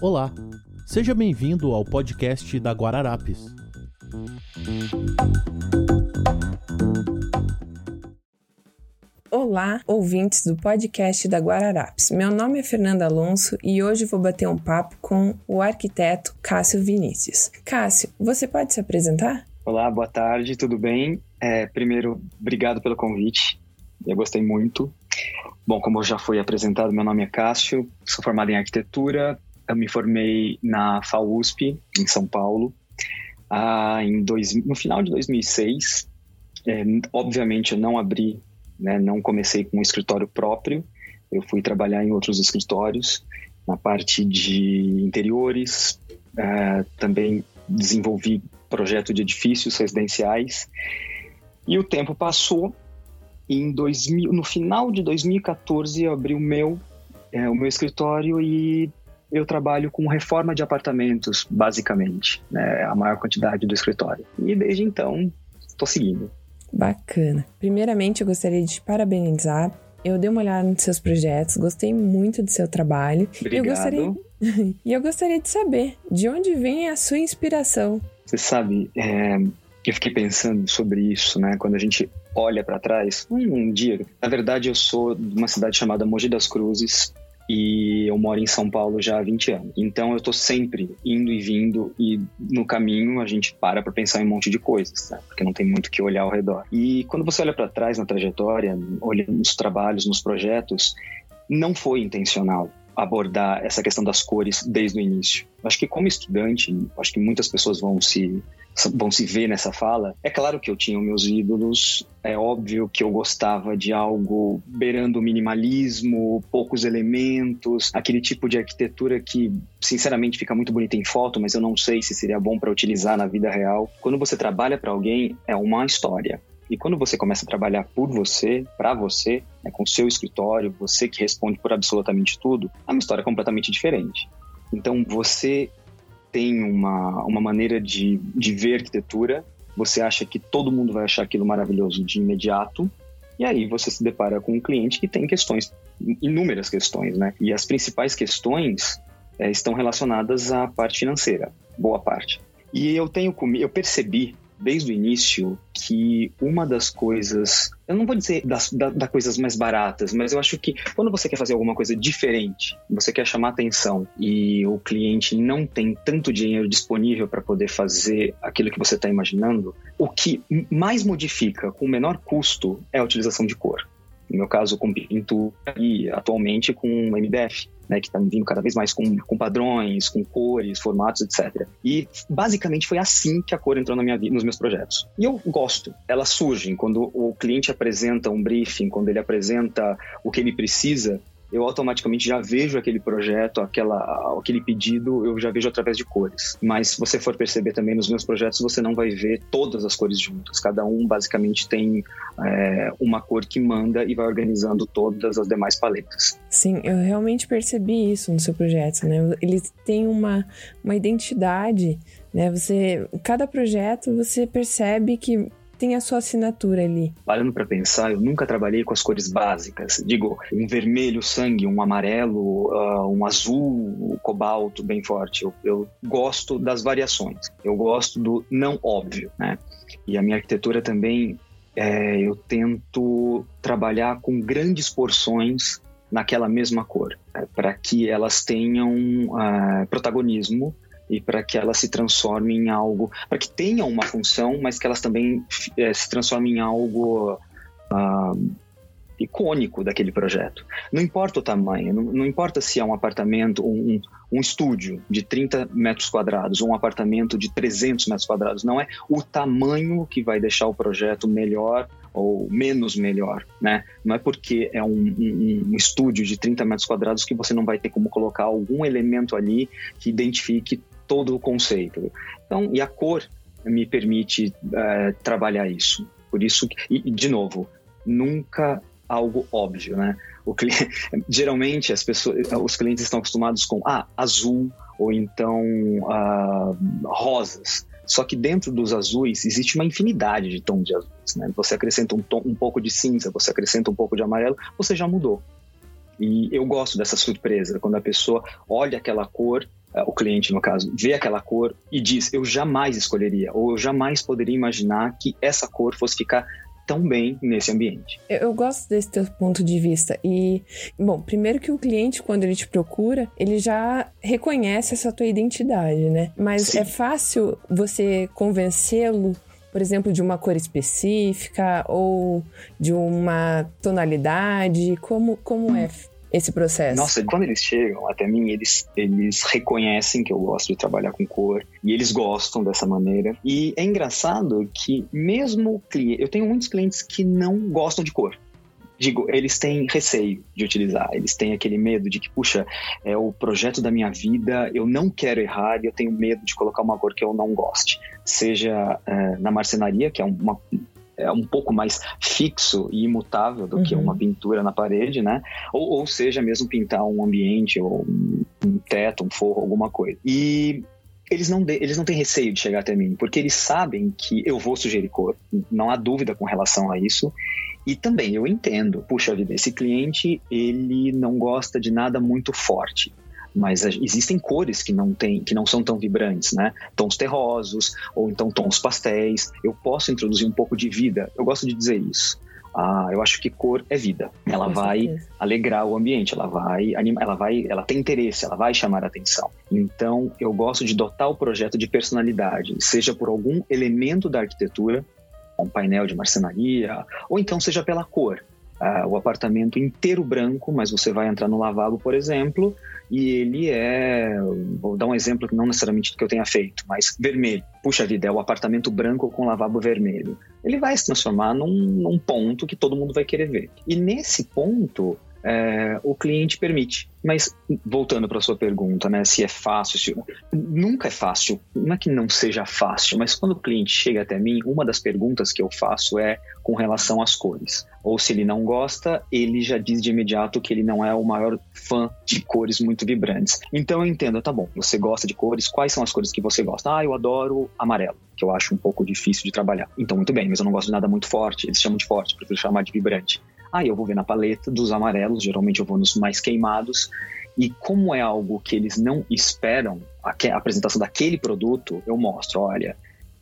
Olá, seja bem-vindo ao podcast da Guararapes. Olá, ouvintes do podcast da Guararapes. Meu nome é Fernanda Alonso e hoje vou bater um papo com o arquiteto Cássio Vinícius. Cássio, você pode se apresentar? Olá, boa tarde, tudo bem? É, primeiro, obrigado pelo convite. Eu gostei muito. Bom, como já foi apresentado, meu nome é Cássio, sou formado em arquitetura, eu me formei na FAUSP, em São Paulo, ah, em dois, no final de 2006. É, obviamente, eu não abri né? Não comecei com um escritório próprio, eu fui trabalhar em outros escritórios, na parte de interiores, uh, também desenvolvi projeto de edifícios residenciais. E o tempo passou em 2000, no final de 2014 eu abri o meu, é, o meu escritório e eu trabalho com reforma de apartamentos, basicamente, né, a maior quantidade do escritório. E desde então estou seguindo. Bacana. Primeiramente, eu gostaria de te parabenizar. Eu dei uma olhada nos seus projetos, gostei muito do seu trabalho. Obrigado. Eu gostaria... e eu gostaria de saber de onde vem a sua inspiração. Você sabe, é, eu fiquei pensando sobre isso, né? Quando a gente olha para trás, um, dia. Na verdade, eu sou de uma cidade chamada Mogi das Cruzes, e eu moro em São Paulo já há 20 anos. Então eu tô sempre indo e vindo e no caminho a gente para para pensar em um monte de coisas, né? porque não tem muito que olhar ao redor. E quando você olha para trás na trajetória, olha nos trabalhos, nos projetos, não foi intencional abordar essa questão das cores desde o início. Acho que como estudante, acho que muitas pessoas vão se vão se ver nessa fala. É claro que eu tinha meus ídolos, é óbvio que eu gostava de algo beirando o minimalismo, poucos elementos, aquele tipo de arquitetura que, sinceramente, fica muito bonita em foto, mas eu não sei se seria bom para utilizar na vida real. Quando você trabalha para alguém, é uma história. E quando você começa a trabalhar por você, para você, né, com o seu escritório, você que responde por absolutamente tudo, é uma história completamente diferente. Então, você tem uma, uma maneira de, de ver arquitetura, você acha que todo mundo vai achar aquilo maravilhoso de imediato, e aí você se depara com um cliente que tem questões, inúmeras questões, né? E as principais questões é, estão relacionadas à parte financeira, boa parte. E eu tenho eu percebi desde o início que uma das coisas, eu não vou dizer das da, da, coisas mais baratas, mas eu acho que quando você quer fazer alguma coisa diferente, você quer chamar atenção e o cliente não tem tanto dinheiro disponível para poder fazer aquilo que você está imaginando, o que mais modifica com menor custo é a utilização de cor. No meu caso, com pintura e atualmente com MDF né, que está vindo cada vez mais com, com padrões, com cores, formatos, etc. E basicamente foi assim que a cor entrou na minha vida, nos meus projetos. E eu gosto. Elas surgem quando o cliente apresenta um briefing, quando ele apresenta o que ele precisa, eu automaticamente já vejo aquele projeto, aquela, aquele pedido, eu já vejo através de cores. Mas se você for perceber também nos meus projetos, você não vai ver todas as cores juntas. Cada um basicamente tem é, uma cor que manda e vai organizando todas as demais paletas. Sim, eu realmente percebi isso no seu projeto, né? Eles têm uma, uma identidade, né? Você, cada projeto você percebe que tem a sua assinatura ali. Parando para pensar, eu nunca trabalhei com as cores básicas. Digo, um vermelho sangue, um amarelo, uh, um azul, um cobalto bem forte. Eu, eu gosto das variações. Eu gosto do não óbvio, né? E a minha arquitetura também, é, eu tento trabalhar com grandes porções naquela mesma cor, é, para que elas tenham uh, protagonismo e para que elas se transformem em algo, para que tenham uma função, mas que elas também é, se transformem em algo uh, icônico daquele projeto. Não importa o tamanho, não, não importa se é um apartamento, um, um estúdio de 30 metros quadrados ou um apartamento de 300 metros quadrados, não é o tamanho que vai deixar o projeto melhor ou menos melhor, né? Não é porque é um, um, um, estúdio de 30 metros quadrados que você não vai ter como colocar algum elemento ali que identifique todo o conceito. Então, e a cor me permite é, trabalhar isso. Por isso, e, de novo, nunca algo óbvio, né? O cliente, geralmente as pessoas, os clientes estão acostumados com ah, azul ou então ah, rosas. Só que dentro dos azuis existe uma infinidade de tons de azuis. Né? Você acrescenta um, tom, um pouco de cinza, você acrescenta um pouco de amarelo, você já mudou. E eu gosto dessa surpresa, quando a pessoa olha aquela cor é, o cliente, no caso, vê aquela cor e diz: Eu jamais escolheria, ou eu jamais poderia imaginar que essa cor fosse ficar tão bem nesse ambiente. Eu, eu, gosto desse teu ponto de vista. E, bom, primeiro que o cliente, quando ele te procura, ele já reconhece essa tua identidade, né? Mas Sim. é fácil você convencê-lo por exemplo, de uma cor específica ou de uma tonalidade? Como, como é esse processo? Nossa, quando eles chegam até mim, eles, eles reconhecem que eu gosto de trabalhar com cor e eles gostam dessa maneira. E é engraçado que mesmo cliente, eu tenho muitos clientes que não gostam de cor. Digo, eles têm receio de utilizar, eles têm aquele medo de que, puxa, é o projeto da minha vida, eu não quero errar e eu tenho medo de colocar uma cor que eu não goste. Seja é, na marcenaria, que é uma, é um pouco mais fixo e imutável do uhum. que uma pintura na parede, né? Ou, ou seja, mesmo pintar um ambiente ou um, um teto, um forro, alguma coisa. E eles não, eles não têm receio de chegar até mim, porque eles sabem que eu vou sugerir cor. Não há dúvida com relação a isso. E também eu entendo, puxa vida, esse cliente ele não gosta de nada muito forte mas existem cores que não tem, que não são tão vibrantes, né? Tons terrosos ou então tons pastéis. Eu posso introduzir um pouco de vida. Eu gosto de dizer isso. Ah, eu acho que cor é vida. Ela Com vai certeza. alegrar o ambiente, ela vai animar, ela vai, ela tem interesse, ela vai chamar a atenção. Então, eu gosto de dotar o projeto de personalidade, seja por algum elemento da arquitetura, um painel de marcenaria, ou então seja pela cor. O apartamento inteiro branco, mas você vai entrar no lavabo, por exemplo, e ele é, vou dar um exemplo que não necessariamente que eu tenha feito, mas vermelho. Puxa vida, é o apartamento branco com lavabo vermelho. Ele vai se transformar num, num ponto que todo mundo vai querer ver. E nesse ponto, é, o cliente permite. Mas voltando para sua pergunta, né, se é fácil, se... nunca é fácil. Não é que não seja fácil, mas quando o cliente chega até mim, uma das perguntas que eu faço é com relação às cores. Ou se ele não gosta, ele já diz de imediato que ele não é o maior fã de cores muito vibrantes. Então eu entendo, tá bom, você gosta de cores, quais são as cores que você gosta? Ah, eu adoro amarelo, que eu acho um pouco difícil de trabalhar. Então, muito bem, mas eu não gosto de nada muito forte, eles chamam de forte, prefiro chamar de vibrante. Aí eu vou ver na paleta dos amarelos, geralmente eu vou nos mais queimados. E como é algo que eles não esperam, a, apresentação daquele produto, eu mostro, olha,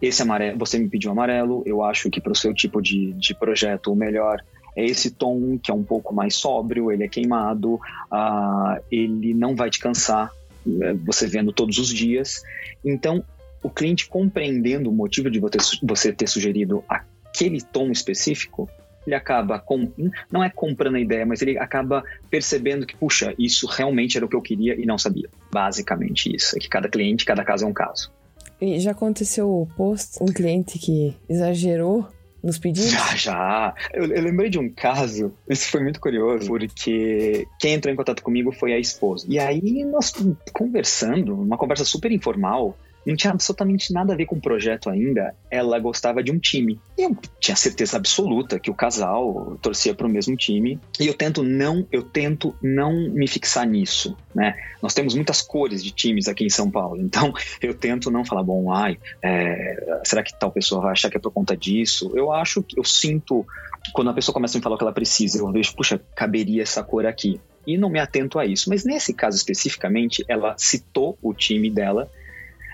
esse amarelo, você me pediu amarelo, eu acho que para o seu tipo de, de projeto o melhor é esse tom que é um pouco mais sóbrio, ele é queimado, uh, ele não vai te cansar, né, você vendo todos os dias. Então, o cliente compreendendo o motivo de você ter sugerido aquele tom específico, ele acaba, com, não é comprando a ideia, mas ele acaba percebendo que, puxa, isso realmente era o que eu queria e não sabia. Basicamente isso. É que cada cliente, cada caso é um caso. E já aconteceu o post, um cliente que exagerou nos pedidos? Já, já. Eu, eu, lembrei de um caso, isso foi muito curioso, porque quem entrou em contato comigo foi a esposa. E aí nós conversando, uma conversa super informal, não tinha absolutamente nada a ver com o projeto ainda. Ela gostava de um time. Eu tinha certeza absoluta que o casal torcia para o mesmo time. E eu tento não, eu tento não me fixar nisso, né? Nós temos muitas cores de times aqui em São Paulo, então eu tento não falar, bom, ai, é, será que tal pessoa vai achar que é por conta disso? Eu acho que eu sinto quando a pessoa começa a me falar o que ela precisa, eu vejo, puxa, caberia essa cor aqui. E não me atento a isso. Mas nesse caso especificamente, ela citou o time dela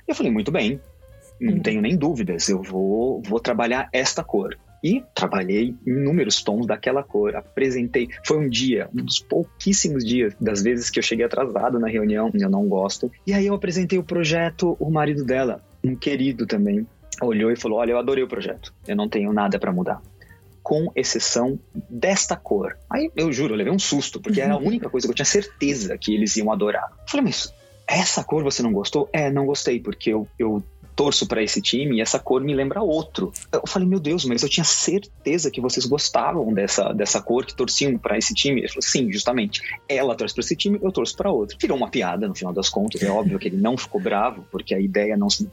eu falei, muito bem, não uhum. tenho nem dúvidas, eu vou, vou trabalhar esta cor. E trabalhei inúmeros tons daquela cor, apresentei. Foi um dia, um dos pouquíssimos dias das vezes que eu cheguei atrasado na reunião, eu não gosto. E aí eu apresentei o projeto, o marido dela, um querido também, olhou e falou: Olha, eu adorei o projeto, eu não tenho nada para mudar. Com exceção desta cor. Aí eu juro, eu levei um susto, porque era a única coisa que eu tinha certeza que eles iam adorar. Eu falei, mas essa cor você não gostou? É, não gostei, porque eu, eu torço para esse time e essa cor me lembra outro. Eu falei, meu Deus, mas eu tinha certeza que vocês gostavam dessa, dessa cor, que torciam para esse time. Ele falou, sim, justamente. Ela torce para esse time, eu torço para outro. Virou uma piada no final das contas. É óbvio que ele não ficou bravo, porque a ideia não se,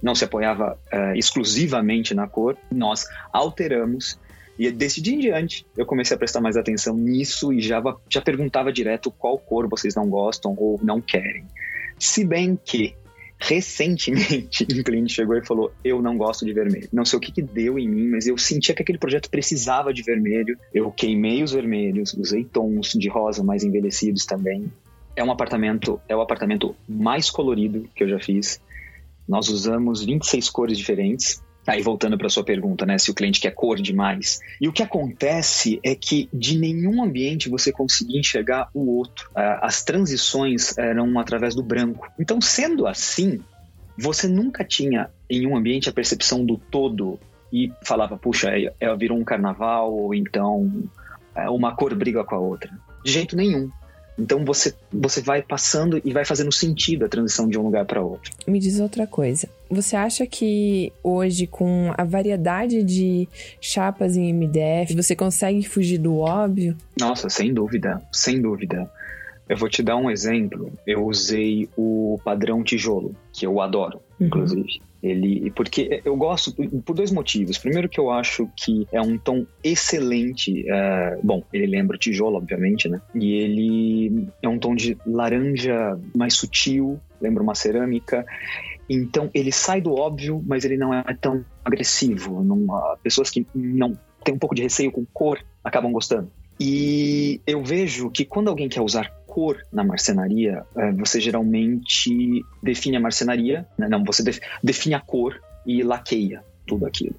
não se apoiava uh, exclusivamente na cor. Nós alteramos. E desse dia em diante, eu comecei a prestar mais atenção nisso e já, já perguntava direto qual cor vocês não gostam ou não querem. Se bem que Recentemente, um cliente chegou e falou: Eu não gosto de vermelho. Não sei o que, que deu em mim, mas eu sentia que aquele projeto precisava de vermelho. Eu queimei os vermelhos, usei tons de rosa mais envelhecidos também. É um apartamento, é o apartamento mais colorido que eu já fiz. Nós usamos 26 cores diferentes. Aí voltando para sua pergunta, né, se o cliente quer cor demais. E o que acontece é que de nenhum ambiente você conseguia enxergar o outro. As transições eram através do branco. Então, sendo assim, você nunca tinha em um ambiente a percepção do todo e falava, puxa, é, é, virou um carnaval ou então é, uma cor briga com a outra. De jeito nenhum. Então você, você vai passando e vai fazendo sentido a transição de um lugar para outro. Me diz outra coisa. Você acha que hoje, com a variedade de chapas em MDF, você consegue fugir do óbvio? Nossa, sem dúvida, sem dúvida. Eu vou te dar um exemplo. Eu usei o padrão tijolo, que eu adoro, uhum. inclusive. Ele, porque eu gosto por dois motivos. Primeiro que eu acho que é um tom excelente. É, bom, ele lembra o tijolo, obviamente, né? E ele é um tom de laranja mais sutil, lembra uma cerâmica. Então ele sai do óbvio, mas ele não é tão agressivo. Não, pessoas que não têm um pouco de receio com cor acabam gostando. E eu vejo que quando alguém quer usar cor na marcenaria, é, você geralmente define a marcenaria, né? não, você define a cor e laqueia tudo aquilo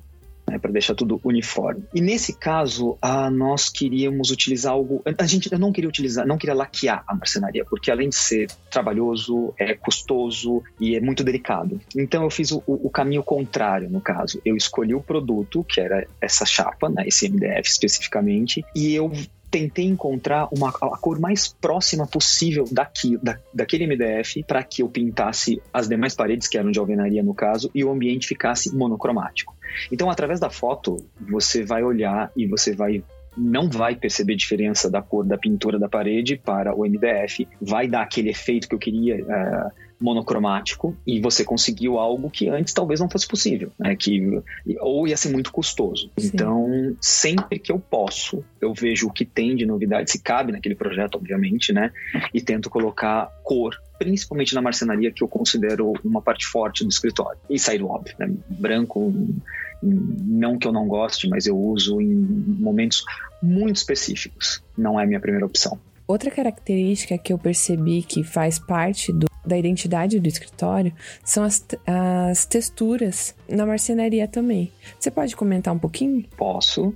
né, para deixar tudo uniforme. E nesse caso, ah, nós queríamos utilizar algo. A gente não queria utilizar, não queria laquear a marcenaria, porque além de ser trabalhoso, é custoso e é muito delicado. Então eu fiz o, o caminho contrário no caso. Eu escolhi o produto, que era essa chapa, né, esse MDF especificamente, e eu tentei encontrar uma, a cor mais próxima possível daqui, da, daquele MDF para que eu pintasse as demais paredes, que eram de alvenaria no caso, e o ambiente ficasse monocromático. Então, através da foto, você vai olhar e você vai não vai perceber diferença da cor da pintura da parede para o MDF, vai dar aquele efeito que eu queria uh, monocromático e você conseguiu algo que antes talvez não fosse possível, né? Que ou ia ser muito custoso. Sim. Então, sempre que eu posso, eu vejo o que tem de novidade, se cabe naquele projeto, obviamente, né? E tento colocar cor principalmente na marcenaria, que eu considero uma parte forte do escritório. E sair do óbvio, né? Branco, não que eu não goste, mas eu uso em momentos muito específicos. Não é a minha primeira opção. Outra característica que eu percebi que faz parte do da identidade do escritório são as, as texturas na marcenaria também. Você pode comentar um pouquinho? Posso.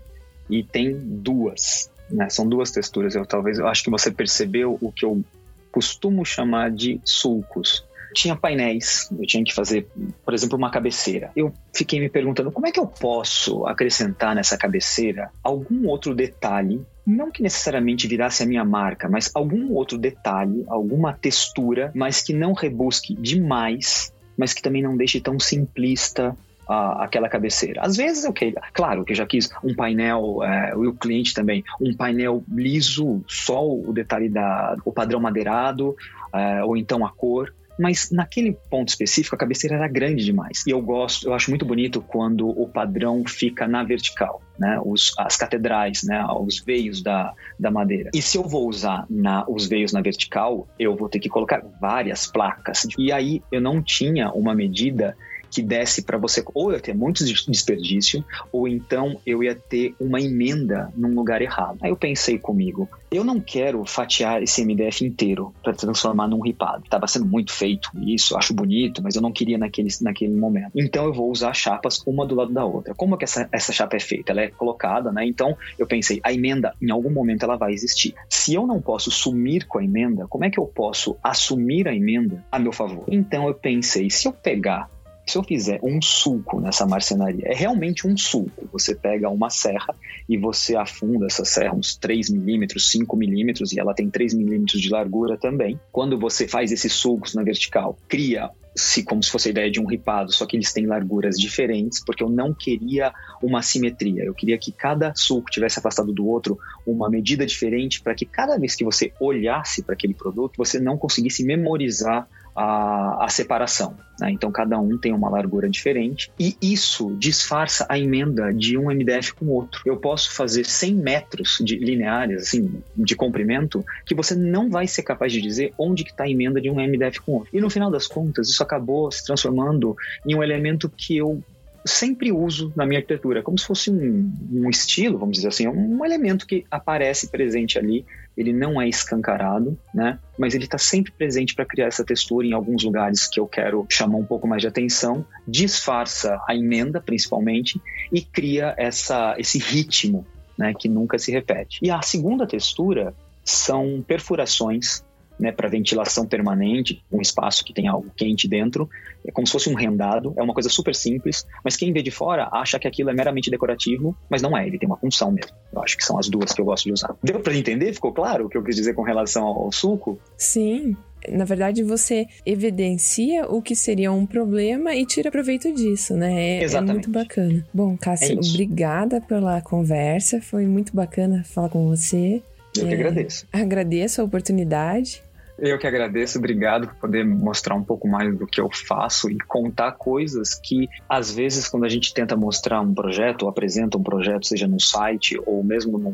E tem duas. Né? São duas texturas. Eu talvez eu acho que você percebeu o que eu costumo chamar de sulcos. Tinha painéis, eu tinha que fazer, por exemplo, uma cabeceira. Eu fiquei me perguntando como é que eu posso acrescentar nessa cabeceira algum outro detalhe não que necessariamente virasse a minha marca, mas algum outro detalhe, alguma textura, mas que não rebusque demais, mas que também não deixe tão simplista uh, aquela cabeceira. Às vezes, ok, claro que eu já quis um painel, uh, o cliente também, um painel liso, só o detalhe da, o padrão madeirado, uh, ou então a cor, mas naquele ponto específico a cabeceira era grande demais. E eu gosto, eu acho muito bonito quando o padrão fica na vertical, né? Os, as catedrais, né? Os veios da, da madeira. E se eu vou usar na, os veios na vertical, eu vou ter que colocar várias placas. E aí eu não tinha uma medida que desse para você, ou eu ia ter muito desperdício, ou então eu ia ter uma emenda num lugar errado. Aí eu pensei comigo, eu não quero fatiar esse MDF inteiro para transformar num ripado. Tava sendo muito feito isso, acho bonito, mas eu não queria naquele, naquele momento. Então eu vou usar chapas uma do lado da outra. Como que essa, essa chapa é feita? Ela é colocada, né? Então eu pensei, a emenda, em algum momento ela vai existir. Se eu não posso sumir com a emenda, como é que eu posso assumir a emenda a meu favor? Então eu pensei, se eu pegar se eu fizer um sulco nessa marcenaria, é realmente um sulco. Você pega uma serra e você afunda essa serra uns 3 milímetros, 5 milímetros, e ela tem 3 milímetros de largura também. Quando você faz esses sulcos na vertical, cria se como se fosse a ideia de um ripado, só que eles têm larguras diferentes, porque eu não queria uma simetria. Eu queria que cada sulco tivesse afastado do outro uma medida diferente para que cada vez que você olhasse para aquele produto, você não conseguisse memorizar a, a separação. Né? Então, cada um tem uma largura diferente. E isso disfarça a emenda de um MDF com outro. Eu posso fazer 100 metros de lineares, assim, de comprimento, que você não vai ser capaz de dizer onde que está a emenda de um MDF com outro. E no final das contas, isso acabou se transformando em um elemento que eu sempre uso na minha arquitetura, como se fosse um, um estilo, vamos dizer assim, um elemento que aparece presente ali ele não é escancarado, né? Mas ele está sempre presente para criar essa textura em alguns lugares que eu quero chamar um pouco mais de atenção, disfarça a emenda principalmente e cria essa, esse ritmo, né? Que nunca se repete. E a segunda textura são perfurações né, para ventilação permanente, um espaço que tem algo quente dentro, é como se fosse um rendado, é uma coisa super simples, mas quem vê de fora acha que aquilo é meramente decorativo, mas não é, ele tem uma função mesmo. Eu acho que são as duas que eu gosto de usar. Deu para entender? Ficou claro o que eu quis dizer com relação ao suco? Sim. Na verdade, você evidencia o que seria um problema e tira proveito disso, né? É, Exatamente. é muito bacana. Bom, Cássio, é obrigada pela conversa. Foi muito bacana falar com você. Eu que é, agradeço. Agradeço a oportunidade. Eu que agradeço, obrigado por poder mostrar um pouco mais do que eu faço e contar coisas que, às vezes, quando a gente tenta mostrar um projeto ou apresenta um projeto, seja no site ou mesmo no,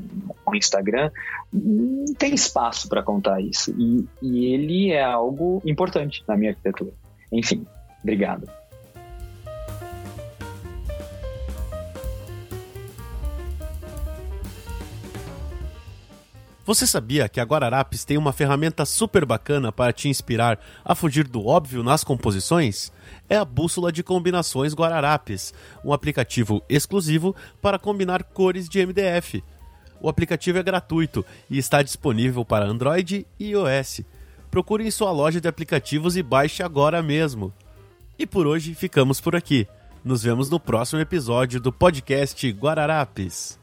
no Instagram, não tem espaço para contar isso. E, e ele é algo importante na minha arquitetura. Enfim, obrigado. Você sabia que a Guararapes tem uma ferramenta super bacana para te inspirar a fugir do óbvio nas composições? É a Bússola de Combinações Guararapes, um aplicativo exclusivo para combinar cores de MDF. O aplicativo é gratuito e está disponível para Android e iOS. Procure em sua loja de aplicativos e baixe agora mesmo. E por hoje ficamos por aqui. Nos vemos no próximo episódio do podcast Guararapes.